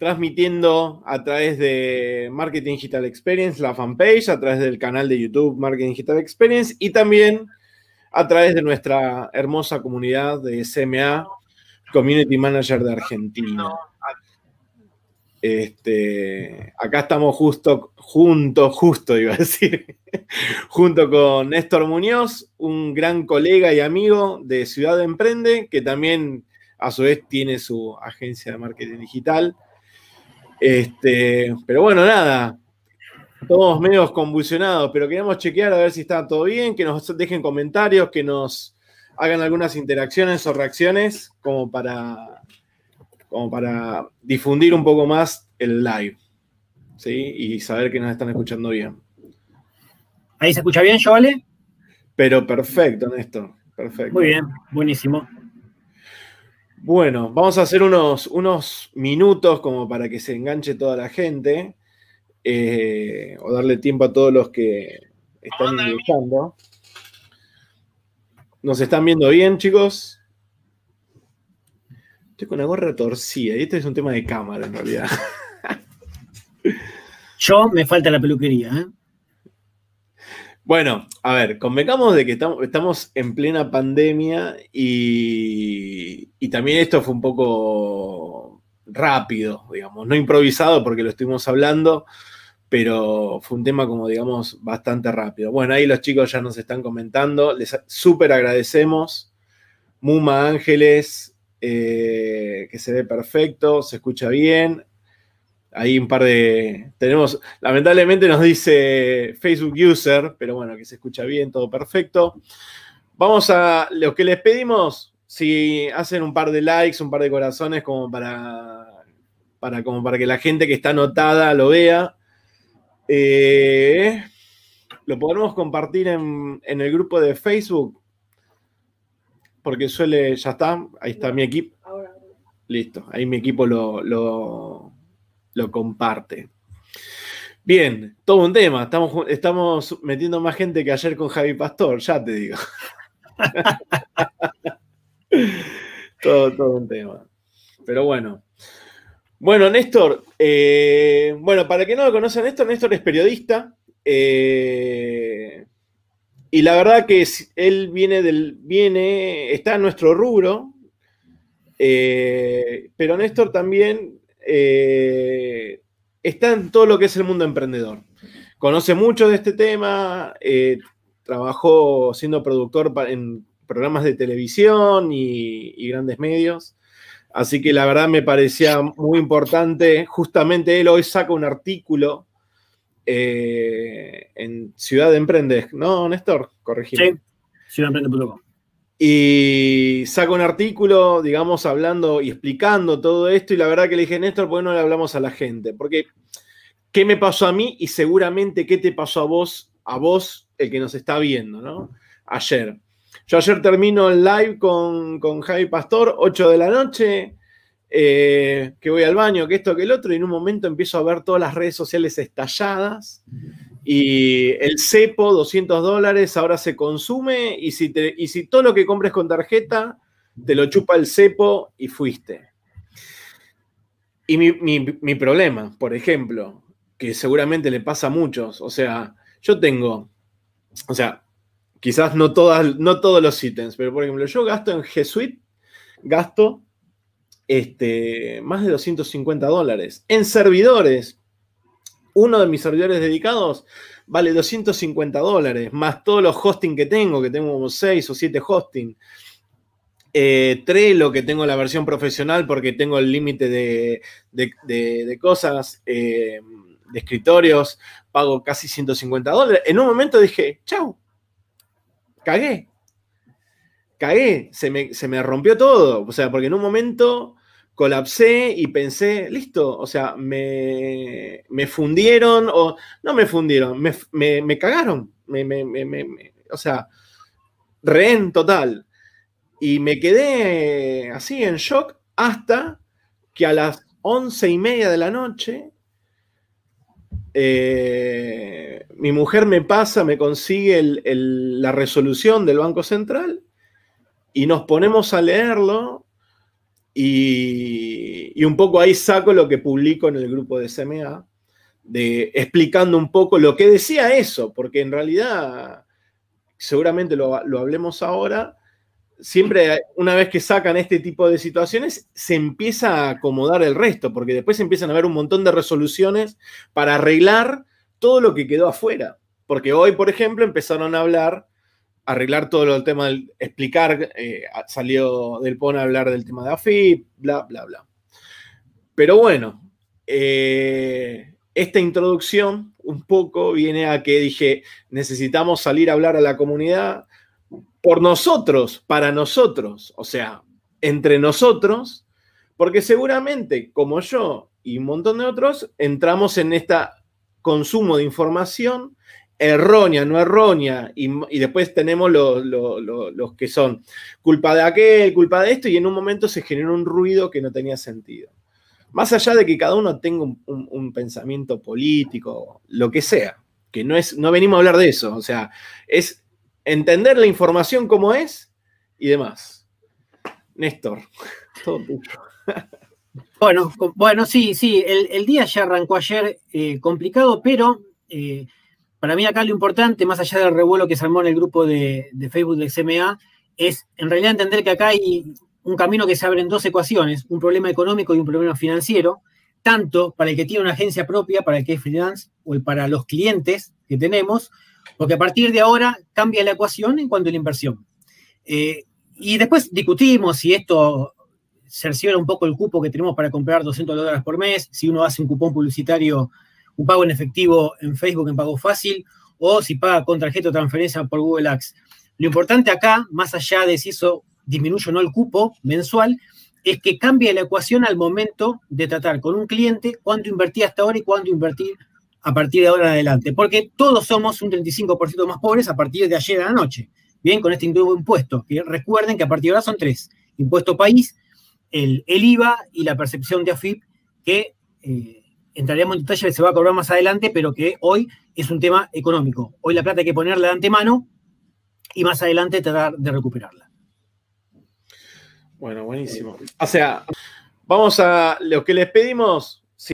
transmitiendo a través de Marketing Digital Experience, la fanpage, a través del canal de YouTube Marketing Digital Experience y también a través de nuestra hermosa comunidad de SMA, Community Manager de Argentina. Este, acá estamos justo, junto, justo iba a decir, junto con Néstor Muñoz, un gran colega y amigo de Ciudad Emprende, que también a su vez tiene su agencia de marketing digital. Este, pero bueno, nada, todos medios convulsionados, pero queremos chequear a ver si está todo bien, que nos dejen comentarios, que nos hagan algunas interacciones o reacciones como para, como para difundir un poco más el live, ¿sí? Y saber que nos están escuchando bien. ¿Ahí se escucha bien, Joale? Pero perfecto, Néstor, perfecto. Muy bien, buenísimo. Bueno, vamos a hacer unos, unos minutos como para que se enganche toda la gente eh, o darle tiempo a todos los que están ingresando. ¿Nos están viendo bien, chicos? Estoy con la gorra torcida y este es un tema de cámara en realidad. Yo me falta la peluquería, ¿eh? Bueno, a ver, convengamos de que estamos en plena pandemia y, también esto fue un poco rápido, digamos, no improvisado porque lo estuvimos hablando, pero fue un tema como, digamos, bastante rápido. Bueno, ahí los chicos ya nos están comentando, les súper agradecemos. Muma Ángeles, eh, que se ve perfecto, se escucha bien. Ahí un par de. Tenemos. Lamentablemente nos dice Facebook User, pero bueno, que se escucha bien, todo perfecto. Vamos a. Lo que les pedimos, si hacen un par de likes, un par de corazones, como para. para como para que la gente que está anotada lo vea. Eh, lo podemos compartir en, el grupo de Facebook. Porque suele. Ya está. Ahí está mi equipo. Listo. Ahí mi equipo lo lo comparte. Bien, todo un tema. Estamos, estamos metiendo más gente que ayer con Javi Pastor, ya te digo. todo, todo un tema. Pero bueno. Bueno, Néstor, eh, bueno, para que no lo conocen, Néstor, Néstor es periodista. Eh, y la verdad que él viene del. viene. está en nuestro rubro. Eh, pero Néstor también eh, está en todo lo que es el mundo emprendedor. Conoce mucho de este tema, eh, trabajó siendo productor en programas de televisión y, grandes medios. Así que la verdad me parecía muy importante. Justamente él hoy saca un artículo eh, en Ciudad de Emprendes, ¿no, Néstor? Corregime. Sí, ciudademprende.com y saca un artículo, digamos, hablando y explicando todo esto. Y la verdad que le dije, Néstor, ¿por qué no le hablamos a la gente? Porque, ¿qué me pasó a mí? Y seguramente, ¿qué te pasó a vos, a vos, el que nos está viendo, ¿no? Ayer. Yo ayer termino el live con, con Javi Pastor, 8 de la noche, eh, que voy al baño, que esto, que el otro, y en un momento empiezo a ver todas las redes sociales estalladas y el cepo, 200 dólares, ahora se consume y si, te, y si todo lo que compres con tarjeta, te lo chupa el cepo y fuiste. Y mi, problema, por ejemplo, que seguramente le pasa a muchos, o sea, yo tengo, o sea, quizás no, todas, no todos los ítems, pero por ejemplo, yo gasto en G Suite, gasto este, más de 250 dólares. En servidores, uno de mis servidores dedicados vale 250 dólares, más todos los hosting que tengo, que tengo como 6 o 7 hosting. Eh, Trello, que tengo la versión profesional porque tengo el límite de, cosas, eh, de escritorios, pago casi 150 dólares. En un momento dije, chau, cagué. Cagué, se me, se me rompió todo. O sea, porque en un momento colapsé y pensé, listo, o sea, me, fundieron o no me fundieron, me, cagaron, o sea, rehén total. Y me quedé así en shock hasta que a las once y media de la noche eh, mi mujer me pasa, me consigue la resolución del Banco Central y nos ponemos a leerlo Y, un poco ahí saco lo que publico en el grupo de CMA, de, explicando un poco lo que decía eso, porque en realidad, seguramente lo, lo hablemos ahora, siempre una vez que sacan este tipo de situaciones, se empieza a acomodar el resto, porque después empiezan a haber un montón de resoluciones para arreglar todo lo que quedó afuera. Porque hoy, por ejemplo, empezaron a hablar, arreglar todo el tema del explicar, eh, salió del PON a hablar del tema de AFIP, bla, bla, bla. Pero bueno, eh, esta introducción un poco viene a que dije, necesitamos salir a hablar a la comunidad, por nosotros, para nosotros, o sea, entre nosotros, porque seguramente, como yo y un montón de otros, entramos en este consumo de información errónea, no errónea, y, después tenemos los, que son culpa de aquel, culpa de esto, y en un momento se generó un ruido que no tenía sentido. Más allá de que cada uno tenga un, un pensamiento político, lo que sea, que no es, no venimos a hablar de eso, o sea, es entender la información como es y demás. Néstor, todo. Bueno, bueno, sí, sí, el, día ya arrancó ayer eh, complicado, pero eh, para mí acá lo importante, más allá del revuelo que se armó en el grupo de, Facebook del CMA, es en realidad entender que acá hay un camino que se abre en dos ecuaciones, un problema económico y un problema financiero, tanto para el que tiene una agencia propia, para el que es freelance, o para los clientes que tenemos, porque a partir de ahora cambia la ecuación en cuanto a la inversión. Eh, y después discutimos si esto cerciora un poco el cupo que tenemos para comprar 200 dólares por mes, si uno hace un cupón publicitario, un pago en efectivo en Facebook en pago fácil, o si paga con tarjeta o transferencia por Google Ads. Lo importante acá, más allá de si eso disminuye o no el cupo mensual, es que cambia la ecuación al momento de tratar con un cliente cuánto invertí hasta ahora y cuánto invertir a partir de ahora en adelante, porque todos somos un 35% más pobres a partir de ayer a la noche. Bien, con este nuevo impuesto, recuerden que a partir de ahora son tres, impuesto país, el, IVA y la percepción de AFIP, que eh, entraremos en detalle, se va a cobrar más adelante, pero que hoy es un tema económico. Hoy la plata hay que ponerla de antemano y más adelante tratar de recuperarla. Bueno, buenísimo. O sea, vamos a lo que les pedimos